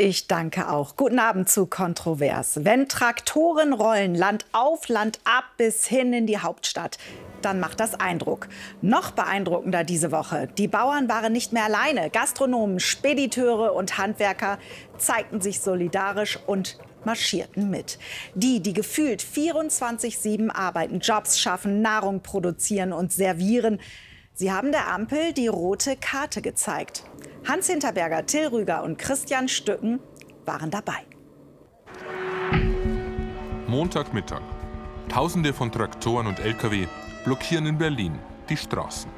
Ich danke auch. Guten Abend zu Kontrovers. Wenn Traktoren rollen, Land auf, Land ab bis hin in die Hauptstadt, dann macht das Eindruck. Noch beeindruckender diese Woche. Die Bauern waren nicht mehr alleine. Gastronomen, Spediteure und Handwerker zeigten sich solidarisch und marschierten mit. Die, die gefühlt 24-7 arbeiten, Jobs schaffen, Nahrung produzieren und servieren, sie haben der Ampel die rote Karte gezeigt. Hans Hinterberger, Till Rüger und Christian Stücken waren dabei. Montagmittag. Tausende von Traktoren und Lkw blockieren in Berlin die Straßen.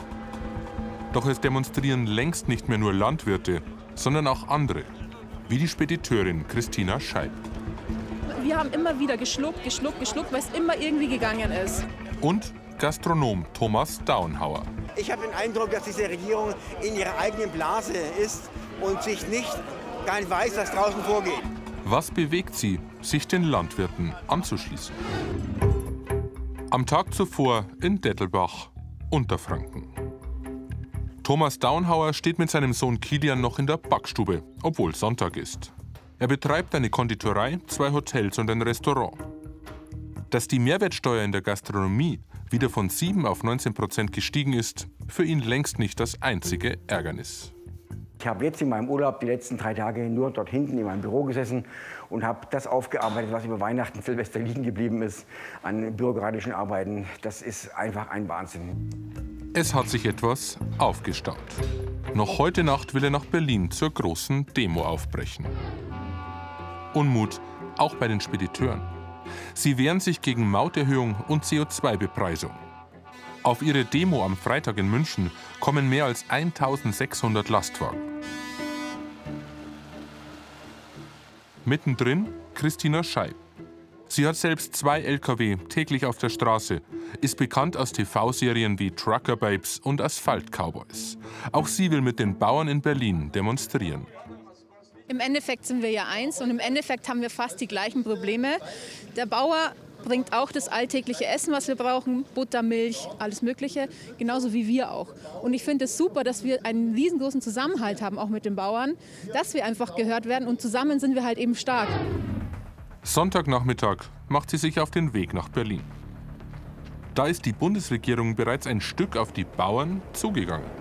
Doch es demonstrieren längst nicht mehr nur Landwirte, sondern auch andere, wie die Spediteurin Christina Scheib. Wir haben immer wieder geschluckt, geschluckt, geschluckt, weil es immer irgendwie gegangen ist. Und Gastronom Thomas Daunhauer. Ich habe den Eindruck, dass diese Regierung in ihrer eigenen Blase ist und sich nicht gar nicht weiß, was draußen vorgeht. Was bewegt sie, sich den Landwirten anzuschließen? Am Tag zuvor in Dettelbach, Unterfranken. Thomas Daunhauer steht mit seinem Sohn Kilian noch in der Backstube, obwohl Sonntag ist. Er betreibt eine Konditorei, zwei Hotels und ein Restaurant. Dass die Mehrwertsteuer in der Gastronomie wieder von 7 auf 19 Prozent gestiegen ist, für ihn längst nicht das einzige Ärgernis. Ich habe jetzt in meinem Urlaub die letzten drei Tage nur dort hinten in meinem Büro gesessen und habe das aufgearbeitet, was über Weihnachten, Silvester liegen geblieben ist an bürokratischen Arbeiten. Das ist einfach ein Wahnsinn. Es hat sich etwas aufgestaut. Noch heute Nacht will er nach Berlin zur großen Demo aufbrechen. Unmut, auch bei den Spediteuren. Sie wehren sich gegen Mauterhöhung und CO2-Bepreisung. Auf ihre Demo am Freitag in München kommen mehr als 1600 Lastwagen. Mittendrin Christina Scheib. Sie hat selbst zwei Lkw täglich auf der Straße, ist bekannt aus TV-Serien wie Trucker Babes und Asphalt Cowboys. Auch sie will mit den Bauern in Berlin demonstrieren. Im Endeffekt sind wir ja eins und im Endeffekt haben wir fast die gleichen Probleme. Der Bauer bringt auch das alltägliche Essen, was wir brauchen, Butter, Milch, alles Mögliche, genauso wie wir auch. Und ich finde es super, dass wir einen riesengroßen Zusammenhalt haben, auch mit den Bauern, dass wir einfach gehört werden und zusammen sind wir halt eben stark. Sonntagnachmittag macht sie sich auf den Weg nach Berlin. Da ist die Bundesregierung bereits ein Stück auf die Bauern zugegangen.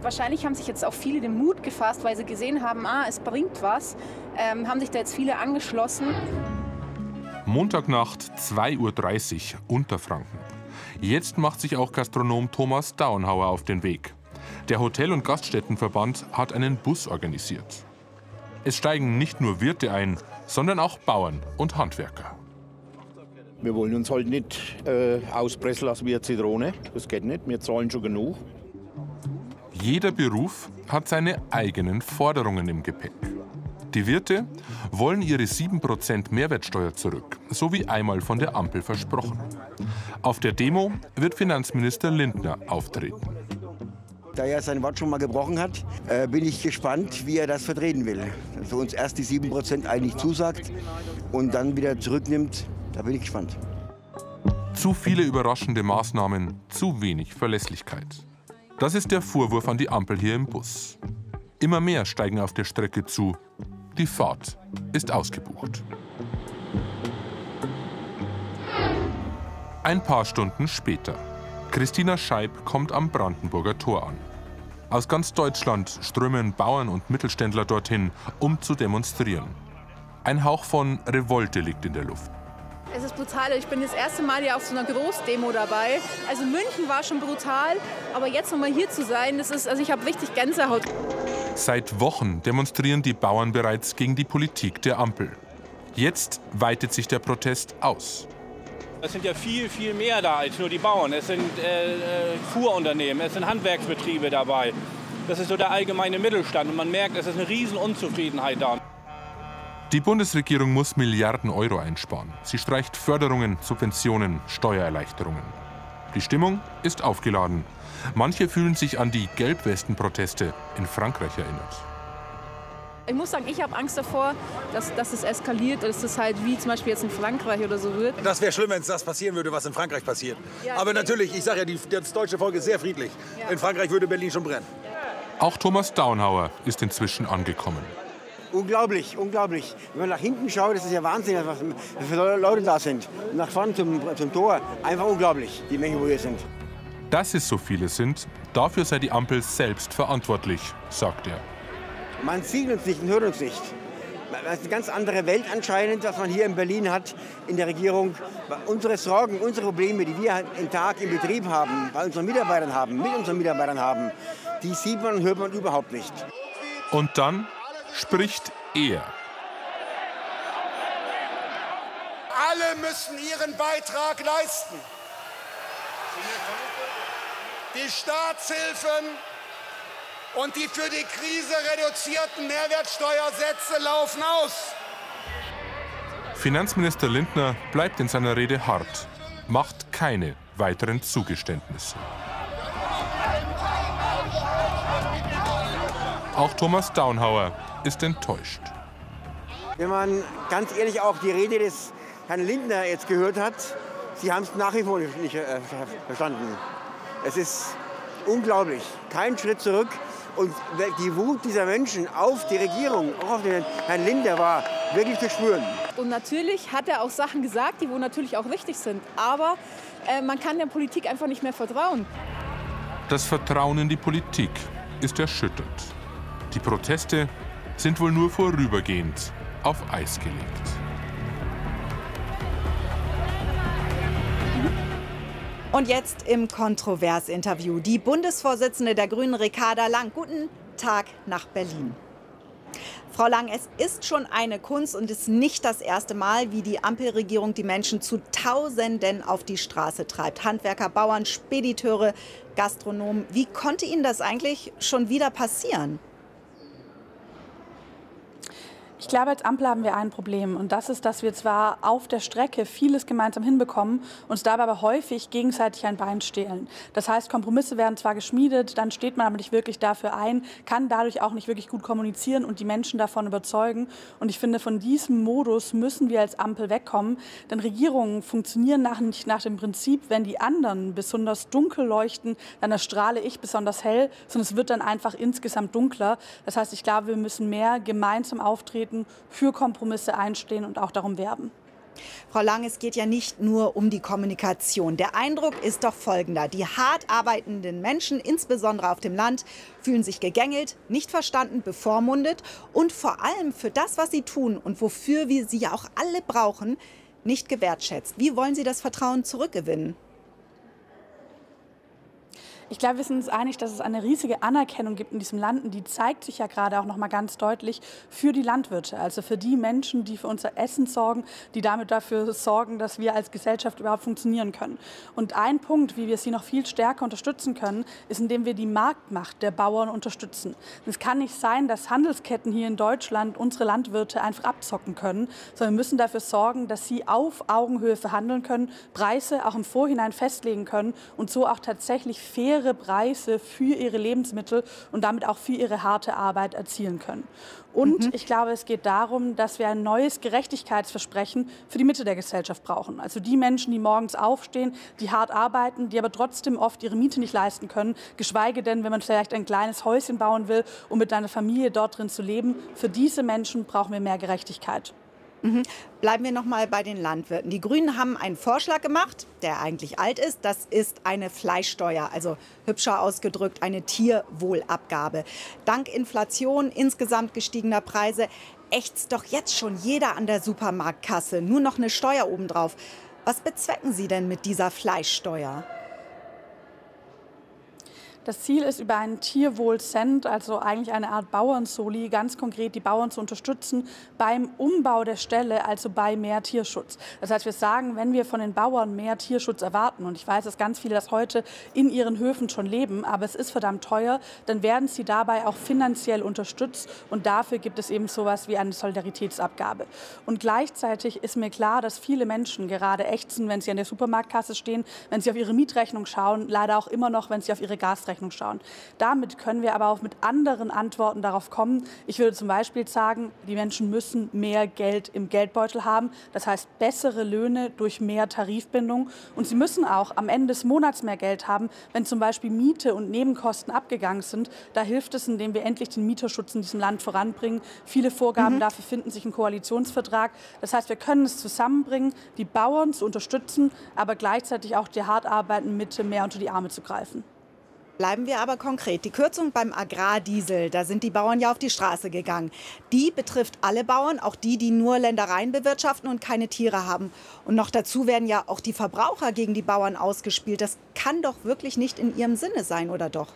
Wahrscheinlich haben sich jetzt auch viele den Mut gefasst, weil sie gesehen haben, ah, es bringt was, ähm, haben sich da jetzt viele angeschlossen. Montagnacht 2.30 Uhr Unterfranken. Jetzt macht sich auch Gastronom Thomas Daunhauer auf den Weg. Der Hotel- und Gaststättenverband hat einen Bus organisiert. Es steigen nicht nur Wirte ein, sondern auch Bauern und Handwerker. Wir wollen uns halt nicht äh, auspressen lassen wie eine Zitrone. Das geht nicht. Wir zahlen schon genug. Jeder Beruf hat seine eigenen Forderungen im Gepäck. Die Wirte wollen ihre 7% Mehrwertsteuer zurück, so wie einmal von der Ampel versprochen. Auf der Demo wird Finanzminister Lindner auftreten. Da er sein Wort schon mal gebrochen hat, äh, bin ich gespannt, wie er das vertreten will. Dass er uns erst die 7% eigentlich zusagt und dann wieder zurücknimmt, da bin ich gespannt. Zu viele überraschende Maßnahmen, zu wenig Verlässlichkeit. Das ist der Vorwurf an die Ampel hier im Bus. Immer mehr steigen auf der Strecke zu. Die Fahrt ist ausgebucht. Ein paar Stunden später. Christina Scheib kommt am Brandenburger Tor an. Aus ganz Deutschland strömen Bauern und Mittelständler dorthin, um zu demonstrieren. Ein Hauch von Revolte liegt in der Luft. Es ist brutal. Ich bin das erste Mal hier auf so einer Großdemo dabei. Also München war schon brutal, aber jetzt nochmal hier zu sein, das ist, also ich habe richtig Gänsehaut. Seit Wochen demonstrieren die Bauern bereits gegen die Politik der Ampel. Jetzt weitet sich der Protest aus. Es sind ja viel, viel mehr da als nur die Bauern. Es sind äh, äh Fuhrunternehmen, es sind Handwerksbetriebe dabei. Das ist so der allgemeine Mittelstand und man merkt, es ist eine riesen Unzufriedenheit da. Die Bundesregierung muss Milliarden Euro einsparen. Sie streicht Förderungen, Subventionen, Steuererleichterungen. Die Stimmung ist aufgeladen. Manche fühlen sich an die Gelbwesten-Proteste in Frankreich erinnert. Ich muss sagen, ich habe Angst davor, dass, dass es eskaliert, dass es halt wie zum Beispiel jetzt in Frankreich oder so wird. Das wäre schlimm, wenn es das passieren würde, was in Frankreich passiert. Ja, Aber natürlich, ich sage ja, die, das deutsche Volk ist sehr friedlich. Ja. In Frankreich würde Berlin schon brennen. Auch Thomas Daunhauer ist inzwischen angekommen. Unglaublich, unglaublich. Wenn man nach hinten schaut, ist es ja Wahnsinn, was für Leute da sind. Nach vorne zum, zum Tor, einfach unglaublich, die Menge, wo wir sind. Dass es so viele sind, dafür sei die Ampel selbst verantwortlich, sagt er. Man sieht uns nicht und hört uns nicht. Das ist eine ganz andere Welt anscheinend, was man hier in Berlin hat, in der Regierung. Unsere Sorgen, unsere Probleme, die wir im Tag im Betrieb haben, bei unseren Mitarbeitern haben, mit unseren Mitarbeitern haben, die sieht man und hört man überhaupt nicht. Und dann spricht er. Alle müssen ihren Beitrag leisten. Die Staatshilfen und die für die Krise reduzierten Mehrwertsteuersätze laufen aus. Finanzminister Lindner bleibt in seiner Rede hart, macht keine weiteren Zugeständnisse. Auch Thomas Daunhauer ist enttäuscht. Wenn man ganz ehrlich auch die Rede des Herrn Lindner jetzt gehört hat, Sie haben es nach wie vor nicht äh, verstanden. Es ist unglaublich. Kein Schritt zurück. Und die Wut dieser Menschen auf die Regierung, auch auf den Herrn Lindner, war wirklich zu spüren. Und natürlich hat er auch Sachen gesagt, die wo natürlich auch richtig sind. Aber äh, man kann der Politik einfach nicht mehr vertrauen. Das Vertrauen in die Politik ist erschüttert. Die Proteste sind wohl nur vorübergehend auf Eis gelegt. Und jetzt im Kontrovers-Interview die Bundesvorsitzende der Grünen, Ricarda Lang. Guten Tag nach Berlin. Frau Lang, es ist schon eine Kunst und ist nicht das erste Mal, wie die Ampelregierung die Menschen zu Tausenden auf die Straße treibt. Handwerker, Bauern, Spediteure, Gastronomen. Wie konnte Ihnen das eigentlich schon wieder passieren? Ich glaube, als Ampel haben wir ein Problem und das ist, dass wir zwar auf der Strecke vieles gemeinsam hinbekommen, uns dabei aber häufig gegenseitig ein Bein stehlen. Das heißt, Kompromisse werden zwar geschmiedet, dann steht man aber nicht wirklich dafür ein, kann dadurch auch nicht wirklich gut kommunizieren und die Menschen davon überzeugen. Und ich finde, von diesem Modus müssen wir als Ampel wegkommen, denn Regierungen funktionieren nach, nicht nach dem Prinzip, wenn die anderen besonders dunkel leuchten, dann erstrahle ich besonders hell, sondern es wird dann einfach insgesamt dunkler. Das heißt, ich glaube, wir müssen mehr gemeinsam auftreten treten, für Kompromisse einstehen und auch darum werben. Frau Lang, es geht ja nicht nur um die Kommunikation. Der Eindruck ist doch folgender. Die hart arbeitenden Menschen, insbesondere auf dem Land, fühlen sich gegängelt, nicht verstanden, bevormundet und vor allem für das, was sie tun und wofür wir sie ja auch alle brauchen, nicht gewertschätzt. Wie wollen Sie das Vertrauen zurückgewinnen? Ich glaube, wir sind uns einig, dass es eine riesige Anerkennung gibt in diesem Land. Und die zeigt sich ja gerade auch noch mal ganz deutlich für die Landwirte, also für die Menschen, die für unser Essen sorgen, die damit dafür sorgen, dass wir als Gesellschaft überhaupt funktionieren können. Und ein Punkt, wie wir sie noch viel stärker unterstützen können, ist, indem wir die Marktmacht der Bauern unterstützen. Es kann nicht sein, dass Handelsketten hier in Deutschland unsere Landwirte einfach abzocken können, sondern wir müssen dafür sorgen, dass sie auf Augenhöhe verhandeln können, Preise auch im Vorhinein festlegen können und so auch tatsächlich fair faire Preise für ihre Lebensmittel und damit auch für ihre harte Arbeit erzielen können. Und mhm. ich glaube, es geht darum, dass wir ein neues Gerechtigkeitsversprechen für die Mitte der Gesellschaft brauchen. Also die Menschen, die morgens aufstehen, die hart arbeiten, die aber trotzdem oft ihre Miete nicht leisten können, geschweige denn, wenn man vielleicht ein kleines Häuschen bauen will, um mit einer Familie dort drin zu leben. Für diese Menschen brauchen wir mehr Gerechtigkeit. Mhm. Bleiben wir noch mal bei den Landwirten. Die Grünen haben einen Vorschlag gemacht, der eigentlich alt ist. Das ist eine Fleischsteuer, also hübscher ausgedrückt eine Tierwohlabgabe. Dank Inflation, insgesamt gestiegener Preise, ächzt doch jetzt schon jeder an der Supermarktkasse. Nur noch eine Steuer obendrauf. Was bezwecken Sie denn mit dieser Fleischsteuer? Das Ziel ist, über einen Tierwohlcent, also eigentlich eine Art Bauernsoli, ganz konkret die Bauern zu unterstützen beim Umbau der Stelle, also bei mehr Tierschutz. Das heißt, wir sagen, wenn wir von den Bauern mehr Tierschutz erwarten, und ich weiß, dass ganz viele das heute in ihren Höfen schon leben, aber es ist verdammt teuer, dann werden sie dabei auch finanziell unterstützt und dafür gibt es eben sowas wie eine Solidaritätsabgabe. Und gleichzeitig ist mir klar, dass viele Menschen gerade ächzen, wenn sie an der Supermarktkasse stehen, wenn sie auf ihre Mietrechnung schauen, leider auch immer noch, wenn sie auf ihre Gasrechnung Rechnung schauen. Damit können wir aber auch mit anderen Antworten darauf kommen. Ich würde zum Beispiel sagen, die Menschen müssen mehr Geld im Geldbeutel haben. Das heißt bessere Löhne durch mehr Tarifbindung. Und sie müssen auch am Ende des Monats mehr Geld haben, wenn zum Beispiel Miete und Nebenkosten abgegangen sind. Da hilft es, indem wir endlich den Mieterschutz in diesem Land voranbringen. Viele Vorgaben mhm. dafür finden sich im Koalitionsvertrag. Das heißt, wir können es zusammenbringen, die Bauern zu unterstützen, aber gleichzeitig auch die hart arbeitenden Mitte mehr unter die Arme zu greifen. Bleiben wir aber konkret. Die Kürzung beim Agrardiesel, da sind die Bauern ja auf die Straße gegangen. Die betrifft alle Bauern, auch die, die nur Ländereien bewirtschaften und keine Tiere haben. Und noch dazu werden ja auch die Verbraucher gegen die Bauern ausgespielt. Das kann doch wirklich nicht in ihrem Sinne sein, oder doch?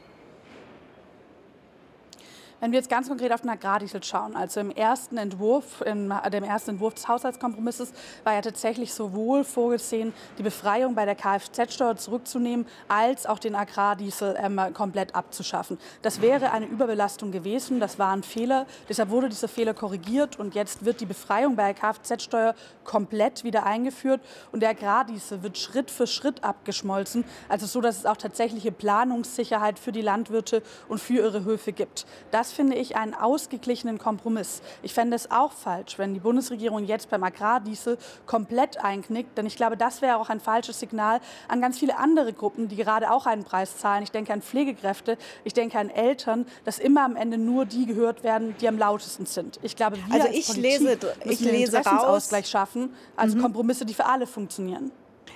Wenn wir jetzt ganz konkret auf den Agrardiesel schauen, also im ersten Entwurf, in dem ersten Entwurf des Haushaltskompromisses war ja tatsächlich sowohl vorgesehen, die Befreiung bei der Kfz-Steuer zurückzunehmen, als auch den Agrardiesel ähm, komplett abzuschaffen. Das wäre eine Überbelastung gewesen, das war ein Fehler. Deshalb wurde dieser Fehler korrigiert und jetzt wird die Befreiung bei der Kfz-Steuer komplett wieder eingeführt und der Agrardiesel wird Schritt für Schritt abgeschmolzen, also so, dass es auch tatsächliche Planungssicherheit für die Landwirte und für ihre Höfe gibt. Das finde ich einen ausgeglichenen Kompromiss. Ich fände es auch falsch, wenn die Bundesregierung jetzt beim Agrardiesel komplett einknickt, denn ich glaube, das wäre auch ein falsches Signal an ganz viele andere Gruppen, die gerade auch einen Preis zahlen. Ich denke an Pflegekräfte, ich denke an Eltern, dass immer am Ende nur die gehört werden, die am lautesten sind. Ich glaube, wir also ich als lese, ich lese raus, schaffen, also mhm. Kompromisse, die für alle funktionieren.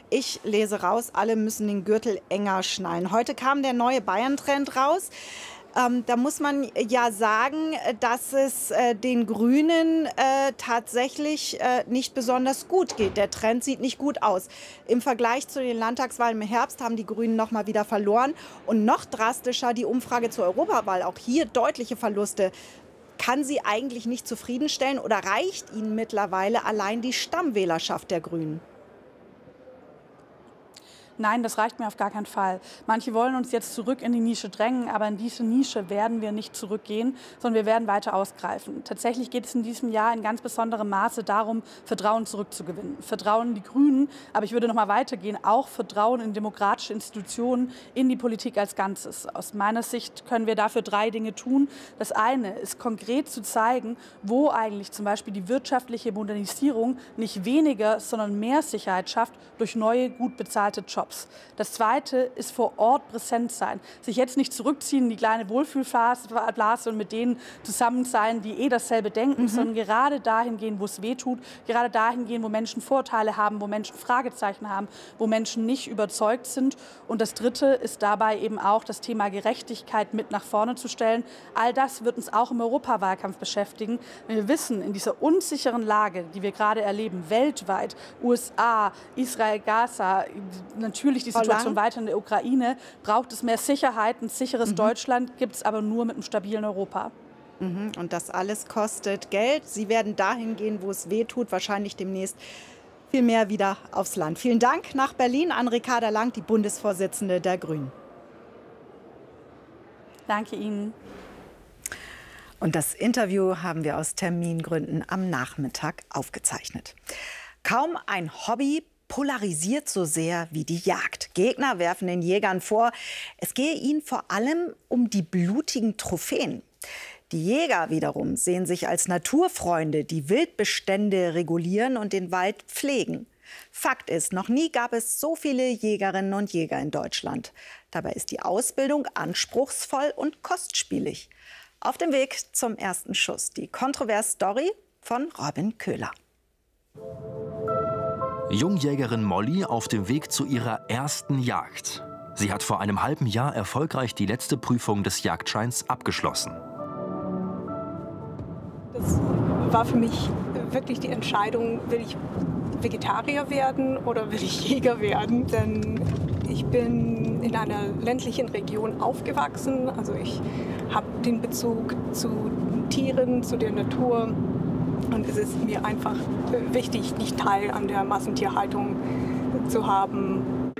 Ich lese raus, alle müssen den Gürtel enger schnallen. Heute kam der neue Bayern-Trend raus. Ähm, da muss man ja sagen, dass es äh, den Grünen äh, tatsächlich äh, nicht besonders gut geht. Der Trend sieht nicht gut aus. Im Vergleich zu den Landtagswahlen im Herbst haben die Grünen noch mal wieder verloren. Und noch drastischer die Umfrage zur Europawahl. Auch hier deutliche Verluste. Kann sie eigentlich nicht zufriedenstellen oder reicht ihnen mittlerweile allein die Stammwählerschaft der Grünen? Nein, das reicht mir auf gar keinen Fall. Manche wollen uns jetzt zurück in die Nische drängen, aber in diese Nische werden wir nicht zurückgehen, sondern wir werden weiter ausgreifen. Tatsächlich geht es in diesem Jahr in ganz besonderem Maße darum, Vertrauen zurückzugewinnen. Vertrauen in die Grünen, aber ich würde noch mal weitergehen, auch Vertrauen in demokratische Institutionen, in die Politik als Ganzes. Aus meiner Sicht können wir dafür drei Dinge tun. Das eine ist konkret zu zeigen, wo eigentlich zum Beispiel die wirtschaftliche Modernisierung nicht weniger, sondern mehr Sicherheit schafft durch neue, gut bezahlte Jobs. Jobs. Das Zweite ist vor Ort präsent sein. Sich jetzt nicht zurückziehen in die kleine Wohlfühlblase und mit denen zusammen sein, die eh dasselbe denken, mhm. sondern gerade dahin gehen, wo es weh tut, gerade dahin gehen, wo Menschen Vorteile haben, wo Menschen Fragezeichen haben, wo Menschen nicht überzeugt sind. Und das Dritte ist dabei eben auch das Thema Gerechtigkeit mit nach vorne zu stellen. All das wird uns auch im Europawahlkampf beschäftigen. Wir wissen, in dieser unsicheren Lage, die wir gerade erleben, weltweit, USA, Israel, Gaza, natürlich die Situation weiter in der Ukraine, braucht es mehr Sicherheit. Ein sicheres mhm. Deutschland gibt es aber nur mit einem stabilen Europa. Mhm. Und das alles kostet Geld. Sie werden dahin gehen, wo es weh tut, wahrscheinlich demnächst viel mehr wieder aufs Land. Vielen Dank nach Berlin an Ricarda Lang, die Bundesvorsitzende der Grünen. Danke Ihnen. Und das Interview haben wir aus Termingründen am Nachmittag aufgezeichnet. Kaum ein Hobby polarisiert so sehr wie die Jagd. Gegner werfen den Jägern vor, es gehe ihnen vor allem um die blutigen Trophäen. Die Jäger wiederum sehen sich als Naturfreunde, die Wildbestände regulieren und den Wald pflegen. Fakt ist, noch nie gab es so viele Jägerinnen und Jäger in Deutschland. Dabei ist die Ausbildung anspruchsvoll und kostspielig. Auf dem Weg zum ersten Schuss. Die kontroverse Story von Robin Köhler. Jungjägerin Molly auf dem Weg zu ihrer ersten Jagd. Sie hat vor einem halben Jahr erfolgreich die letzte Prüfung des Jagdscheins abgeschlossen. Das war für mich wirklich die Entscheidung, will ich Vegetarier werden oder will ich Jäger werden? Denn ich bin in einer ländlichen Region aufgewachsen. Also ich habe den Bezug zu Tieren, zu der Natur und es ist mir einfach wichtig, nicht Teil an der Massentierhaltung zu haben.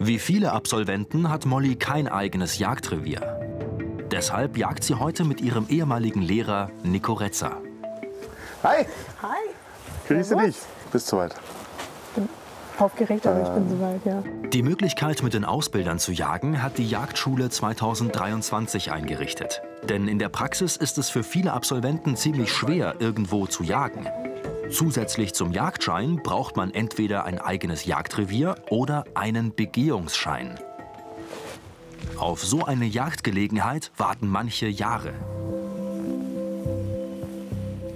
Wie viele Absolventen hat Molly kein eigenes Jagdrevier. Deshalb jagt sie heute mit ihrem ehemaligen Lehrer Nico Hi. Hi. Grüße dich. Bis soweit. Aufgeregt, aber ich bin soweit, ja. Die Möglichkeit, mit den Ausbildern zu jagen, hat die Jagdschule 2023 eingerichtet. Denn in der Praxis ist es für viele Absolventen ziemlich schwer, irgendwo zu jagen. Zusätzlich zum Jagdschein braucht man entweder ein eigenes Jagdrevier oder einen Begehungsschein. Auf so eine Jagdgelegenheit warten manche Jahre.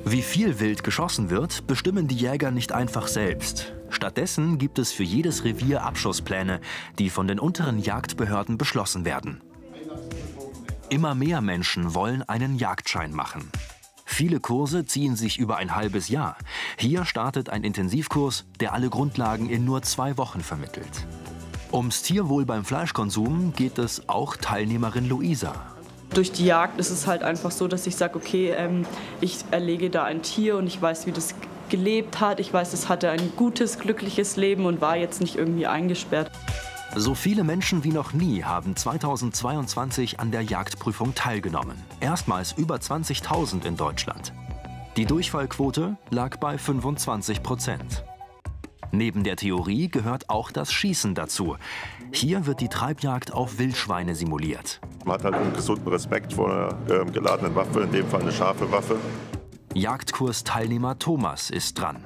Wie viel Wild geschossen wird, bestimmen die Jäger nicht einfach selbst. Stattdessen gibt es für jedes Revier Abschusspläne, die von den unteren Jagdbehörden beschlossen werden. Immer mehr Menschen wollen einen Jagdschein machen. Viele Kurse ziehen sich über ein halbes Jahr. Hier startet ein Intensivkurs, der alle Grundlagen in nur zwei Wochen vermittelt. Ums Tierwohl beim Fleischkonsum geht es auch Teilnehmerin Luisa. Durch die Jagd ist es halt einfach so, dass ich sage, okay, ähm, ich erlege da ein Tier und ich weiß, wie das gelebt hat. Ich weiß, es hatte ein gutes, glückliches Leben und war jetzt nicht irgendwie eingesperrt. So viele Menschen wie noch nie haben 2022 an der Jagdprüfung teilgenommen. Erstmals über 20.000 in Deutschland. Die Durchfallquote lag bei 25 Prozent. Neben der Theorie gehört auch das Schießen dazu. Hier wird die Treibjagd auf Wildschweine simuliert. Man hat halt einen gesunden Respekt vor einer äh, geladenen Waffe, in dem Fall eine scharfe Waffe. Jagdkursteilnehmer Thomas ist dran.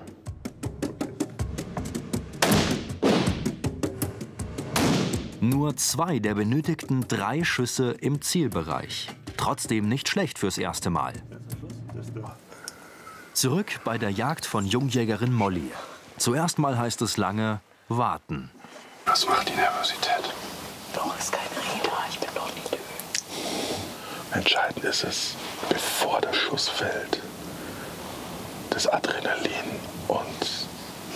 Nur zwei der benötigten drei Schüsse im Zielbereich. Trotzdem nicht schlecht fürs erste Mal. Zurück bei der Jagd von Jungjägerin Molly. Zuerst mal heißt es lange warten. Was macht die Nervosität? Doch, ist kein Rede, ich bin doch nicht Entscheidend ist es, bevor der Schuss fällt, das Adrenalin und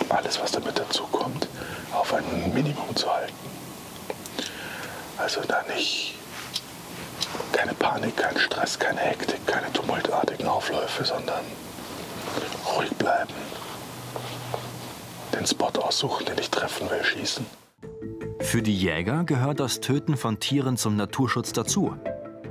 alles, was damit dazukommt, auf ein Minimum zu halten. Also da nicht keine Panik, kein Stress, keine Hektik, keine tumultartigen Aufläufe, sondern ruhig bleiben. Den Spot aussuchen, den ich treffen will, schießen. Für die Jäger gehört das Töten von Tieren zum Naturschutz dazu.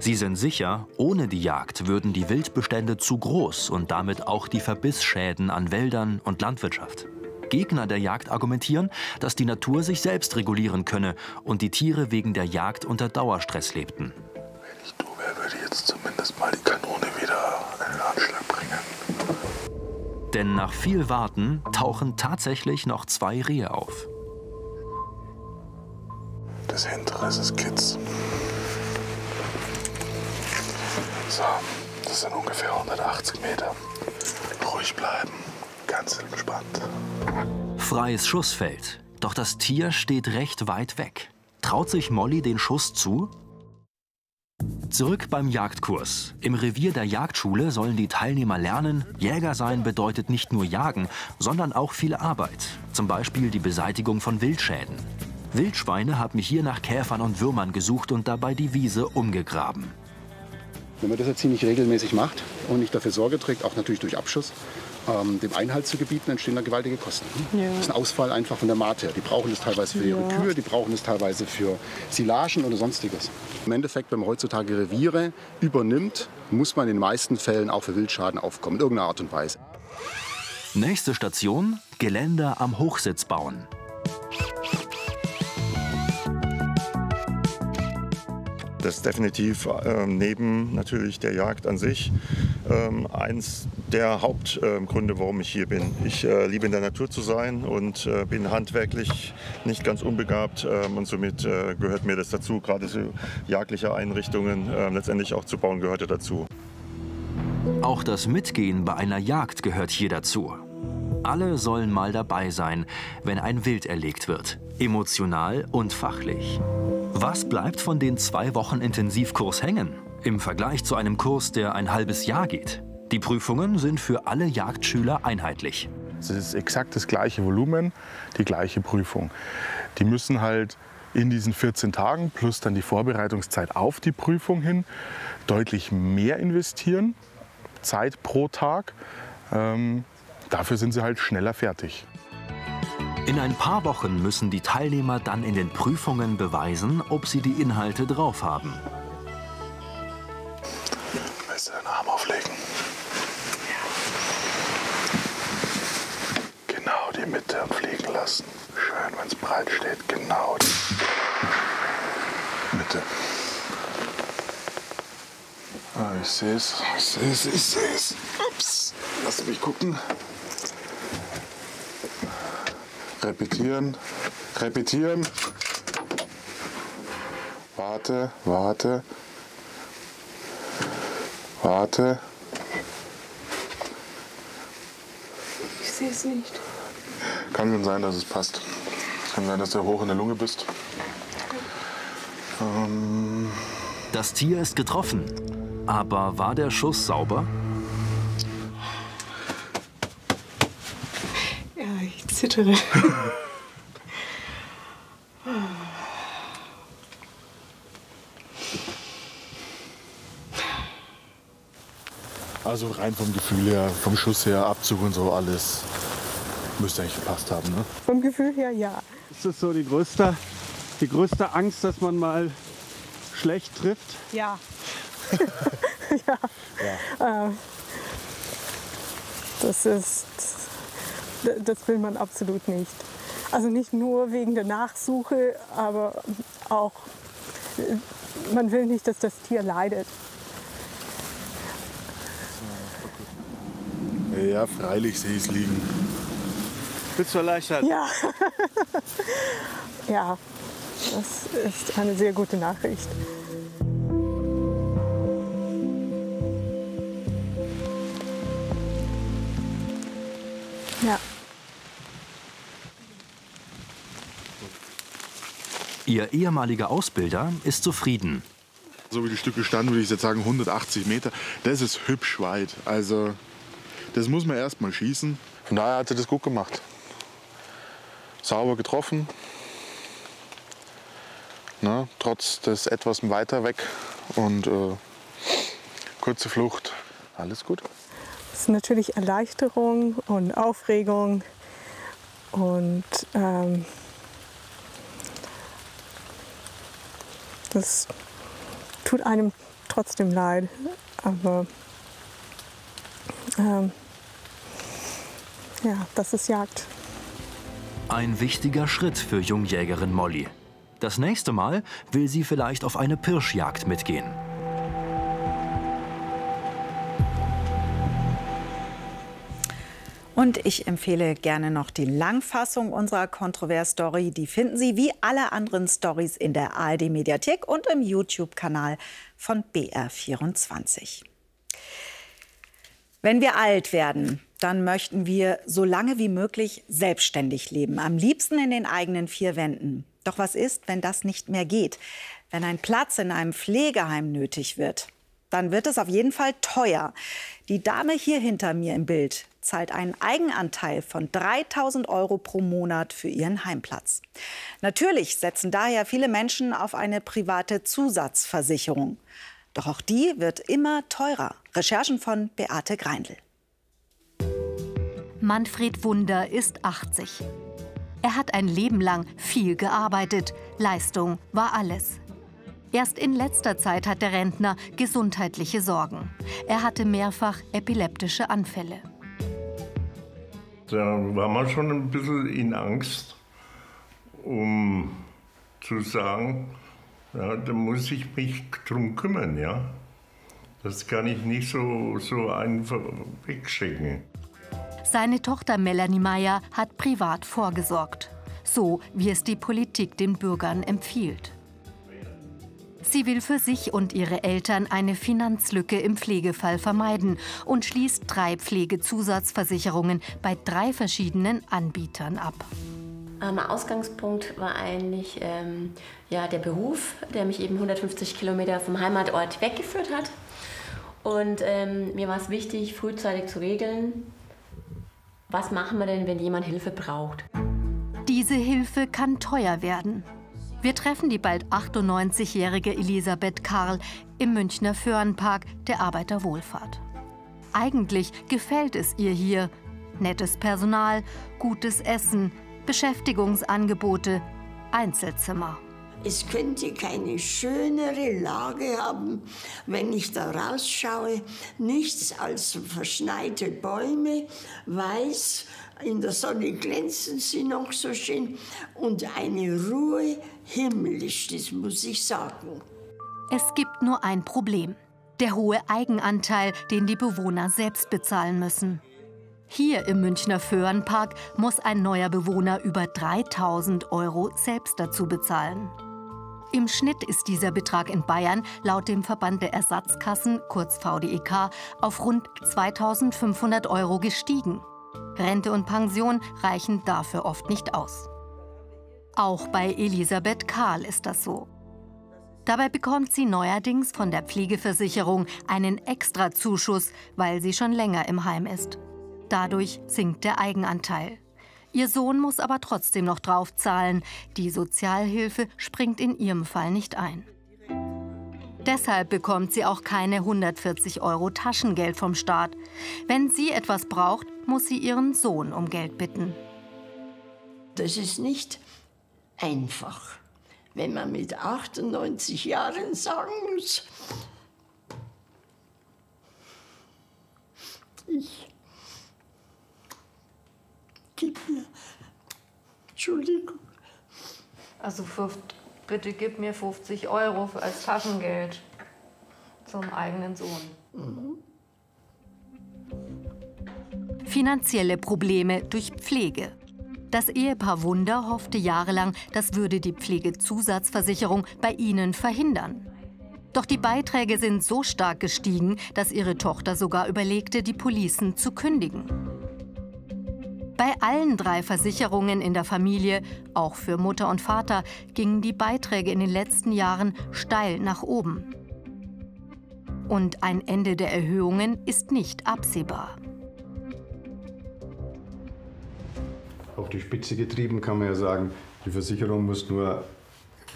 Sie sind sicher, ohne die Jagd würden die Wildbestände zu groß und damit auch die Verbissschäden an Wäldern und Landwirtschaft. Gegner der Jagd argumentieren, dass die Natur sich selbst regulieren könne und die Tiere wegen der Jagd unter Dauerstress lebten. Wenn ich du wäre, würde ich jetzt zumindest mal die Kanone wieder in den Anschlag bringen. Denn nach viel Warten tauchen tatsächlich noch zwei Rehe auf. Das hintere ist Kitz. Das sind ungefähr 180 Meter. Ruhig bleiben, ganz entspannt. Freies Schussfeld. Doch das Tier steht recht weit weg. Traut sich Molly den Schuss zu? Zurück beim Jagdkurs. Im Revier der Jagdschule sollen die Teilnehmer lernen, Jäger sein bedeutet nicht nur Jagen, sondern auch viel Arbeit. Zum Beispiel die Beseitigung von Wildschäden. Wildschweine haben hier nach Käfern und Würmern gesucht und dabei die Wiese umgegraben. Wenn man das jetzt ziemlich regelmäßig macht und nicht dafür Sorge trägt, auch natürlich durch Abschuss, ähm, dem Einhalt zu gebieten, entstehen da gewaltige Kosten. Ja. Das ist ein Ausfall einfach von der Mate her. Die brauchen das teilweise für ihre ja. Kühe, die brauchen es teilweise für Silagen oder sonstiges. Im Endeffekt, wenn man heutzutage Reviere übernimmt, muss man in den meisten Fällen auch für Wildschaden aufkommen, in irgendeiner Art und Weise. Nächste Station, Geländer am Hochsitz bauen. Das ist definitiv äh, neben natürlich der Jagd an sich ähm, eins der Hauptgründe, äh, warum ich hier bin. Ich äh, liebe in der Natur zu sein und äh, bin handwerklich nicht ganz unbegabt ähm, und somit äh, gehört mir das dazu. Gerade so jagdliche Einrichtungen äh, letztendlich auch zu bauen gehörte dazu. Auch das Mitgehen bei einer Jagd gehört hier dazu. Alle sollen mal dabei sein, wenn ein Wild erlegt wird, emotional und fachlich. Was bleibt von den zwei Wochen Intensivkurs hängen? Im Vergleich zu einem Kurs, der ein halbes Jahr geht. Die Prüfungen sind für alle Jagdschüler einheitlich. Es ist exakt das gleiche Volumen, die gleiche Prüfung. Die müssen halt in diesen 14 Tagen plus dann die Vorbereitungszeit auf die Prüfung hin deutlich mehr investieren, Zeit pro Tag. Ähm, dafür sind sie halt schneller fertig. In ein paar Wochen müssen die Teilnehmer dann in den Prüfungen beweisen, ob sie die Inhalte drauf haben. Willst du deinen Arm auflegen? Genau, die Mitte fliegen lassen. Schön. wenn es breit steht. Genau. Mitte. Ah, ich sehe es, ich sehe es, ich sehe es. Ups, lass mich gucken. Repetieren, repetieren. Warte, warte. Warte. Ich sehe es nicht. Kann schon sein, dass es passt. Kann sein, dass du hoch in der Lunge bist. Ähm, Das Tier ist getroffen. Aber war der Schuss sauber? Zittere. also rein vom Gefühl her, vom Schuss her, Abzug und so alles. Müsste eigentlich gepasst haben, ne? Vom Gefühl her ja. Ist das so die größte, die größte Angst, dass man mal schlecht trifft? Ja. ja. Äh, das ist. Das will man absolut nicht. Also nicht nur wegen der Nachsuche, aber auch. Man will nicht, dass das Tier leidet. Ja, freilich sehe ich es liegen. Bist du erleichtert? Ja. ja, das ist eine sehr gute Nachricht. Ihr ehemaliger Ausbilder ist zufrieden. So wie die Stücke standen, würde ich jetzt sagen 180 Meter. Das ist hübsch weit. Also, das muss man erst mal schießen. Von daher hat er das gut gemacht. Sauber getroffen. Ne, trotz des etwas weiter weg und äh, kurze Flucht. Alles gut. Es ist natürlich Erleichterung und Aufregung und ähm, das tut einem trotzdem leid, aber ähm, ja, das ist Jagd. Ein wichtiger Schritt für Jungjägerin Molly. Das nächste Mal will sie vielleicht auf eine Pirschjagd mitgehen. Und ich empfehle gerne noch die Langfassung unserer Kontrovers-Story. Die finden Sie wie alle anderen Stories in der ARD-Mediathek und im YouTube-Kanal von BR24. Wenn wir alt werden, dann möchten wir so lange wie möglich selbstständig leben. Am liebsten in den eigenen vier Wänden. Doch was ist, wenn das nicht mehr geht? Wenn ein Platz in einem Pflegeheim nötig wird? Dann wird es auf jeden Fall teuer. Die Dame hier hinter mir im Bild zahlt einen Eigenanteil von 3000 Euro pro Monat für ihren Heimplatz. Natürlich setzen daher viele Menschen auf eine private Zusatzversicherung. Doch auch die wird immer teurer. Recherchen von Beate Greindl. Manfred Wunder ist 80. Er hat ein Leben lang viel gearbeitet. Leistung war alles. Erst in letzter Zeit hat der Rentner gesundheitliche Sorgen. Er hatte mehrfach epileptische Anfälle. Da war man schon ein bisschen in Angst, um zu sagen, ja, da muss ich mich drum kümmern, ja. Das kann ich nicht so, so einfach wegschicken. Seine Tochter Melanie Meyer hat privat vorgesorgt. So wie es die Politik den Bürgern empfiehlt. Sie will für sich und ihre Eltern eine Finanzlücke im Pflegefall vermeiden und schließt drei Pflegezusatzversicherungen bei drei verschiedenen Anbietern ab. Ausgangspunkt war eigentlich ähm, ja, der Beruf, der mich eben 150 Kilometer vom Heimatort weggeführt hat. Und ähm, mir war es wichtig, frühzeitig zu regeln, was machen wir denn, wenn jemand Hilfe braucht. Diese Hilfe kann teuer werden. Wir treffen die bald 98-jährige Elisabeth Karl im Münchner Föhrenpark der Arbeiterwohlfahrt. Eigentlich gefällt es ihr hier. Nettes Personal, gutes Essen, Beschäftigungsangebote, Einzelzimmer. es könnte keine schönere Lage haben, wenn ich da rausschaue. Nichts als verschneite Bäume, weiß, in der Sonne glänzen sie noch so schön und eine Ruhe himmlisch, das muss ich sagen. Es gibt nur ein Problem. Der hohe Eigenanteil, den die Bewohner selbst bezahlen müssen. Hier im Münchner Föhrenpark muss ein neuer Bewohner über 3000 Euro selbst dazu bezahlen. Im Schnitt ist dieser Betrag in Bayern laut dem Verband der Ersatzkassen, kurz VDEK, auf rund 2500 Euro gestiegen. Rente und Pension reichen dafür oft nicht aus. Auch bei Elisabeth Kahl ist das so. Dabei bekommt sie neuerdings von der Pflegeversicherung einen Extrazuschuss, weil sie schon länger im Heim ist. Dadurch sinkt der Eigenanteil. Ihr Sohn muss aber trotzdem noch draufzahlen. Die Sozialhilfe springt in ihrem Fall nicht ein. Deshalb bekommt sie auch keine 140 Euro Taschengeld vom Staat. Wenn sie etwas braucht, muss sie ihren Sohn um Geld bitten. Das ist nicht einfach, wenn man mit 98 Jahren sagen muss, ich gib mir, Entschuldigung. Also bitte gib mir 50 Euro als Taschengeld zum eigenen Sohn. Mhm. Finanzielle Probleme durch Pflege. Das Ehepaar Wunder hoffte jahrelang, das würde die Pflegezusatzversicherung bei ihnen verhindern. Doch die Beiträge sind so stark gestiegen, dass ihre Tochter sogar überlegte, die Policen zu kündigen. Bei allen drei Versicherungen in der Familie, auch für Mutter und Vater, gingen die Beiträge in den letzten Jahren steil nach oben. Und ein Ende der Erhöhungen ist nicht absehbar. Auf die Spitze getrieben kann man ja sagen, die Versicherung muss nur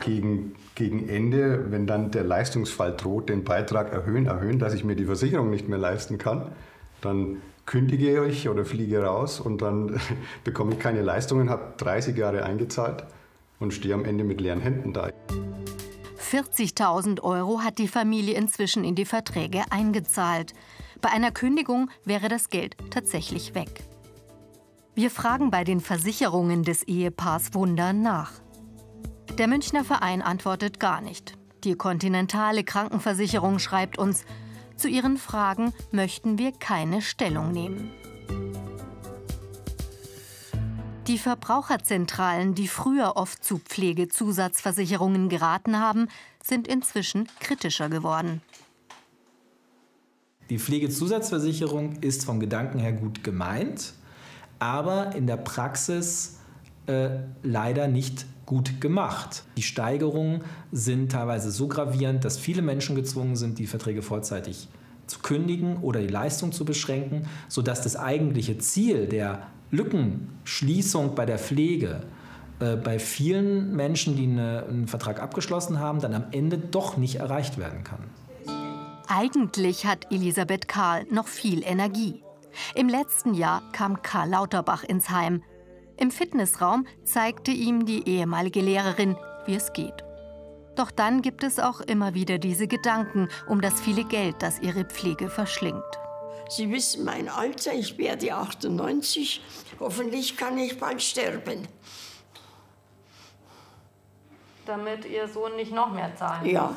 gegen, gegen Ende, wenn dann der Leistungsfall droht, den Beitrag erhöhen, erhöhen, dass ich mir die Versicherung nicht mehr leisten kann. Dann kündige ich oder fliege raus und dann bekomme ich keine Leistungen, habe 30 Jahre eingezahlt und stehe am Ende mit leeren Händen da. 40.000 Euro hat die Familie inzwischen in die Verträge eingezahlt. Bei einer Kündigung wäre das Geld tatsächlich weg. Wir fragen bei den Versicherungen des Ehepaars Wunder nach. Der Münchner Verein antwortet gar nicht. Die kontinentale Krankenversicherung schreibt uns, zu Ihren Fragen möchten wir keine Stellung nehmen. Die Verbraucherzentralen, die früher oft zu Pflegezusatzversicherungen geraten haben, sind inzwischen kritischer geworden. Die Pflegezusatzversicherung ist vom Gedanken her gut gemeint, aber in der Praxis äh, leider nicht gut gemacht. Die Steigerungen sind teilweise so gravierend, dass viele Menschen gezwungen sind, die Verträge vorzeitig zu kündigen oder die Leistung zu beschränken, sodass das eigentliche Ziel der Lückenschließung bei der Pflege äh, bei vielen Menschen, die eine, einen Vertrag abgeschlossen haben, dann am Ende doch nicht erreicht werden kann. Eigentlich hat Elisabeth Karl noch viel Energie. Im letzten Jahr kam Karl Lauterbach ins Heim. Im Fitnessraum zeigte ihm die ehemalige Lehrerin, wie es geht. Doch dann gibt es auch immer wieder diese Gedanken um das viele Geld, das ihre Pflege verschlingt. Sie wissen mein Alter, ich werde 98. Hoffentlich kann ich bald sterben. Damit Ihr Sohn nicht noch mehr zahlen muss? Ja.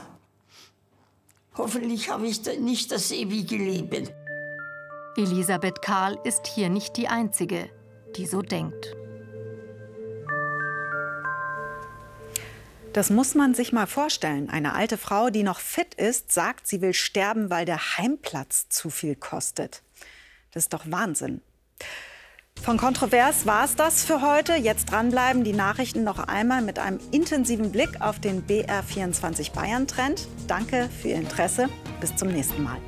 Hoffentlich habe ich nicht das ewige Leben. Elisabeth Karl ist hier nicht die Einzige, die so denkt. Das muss man sich mal vorstellen. Eine alte Frau, die noch fit ist, sagt, sie will sterben, weil der Heimplatz zu viel kostet. Das ist doch Wahnsinn. Von Kontrovers war es das für heute. Jetzt dranbleiben, die Nachrichten noch einmal mit einem intensiven Blick auf den BR24 Bayern-Trend. Danke für Ihr Interesse. Bis zum nächsten Mal.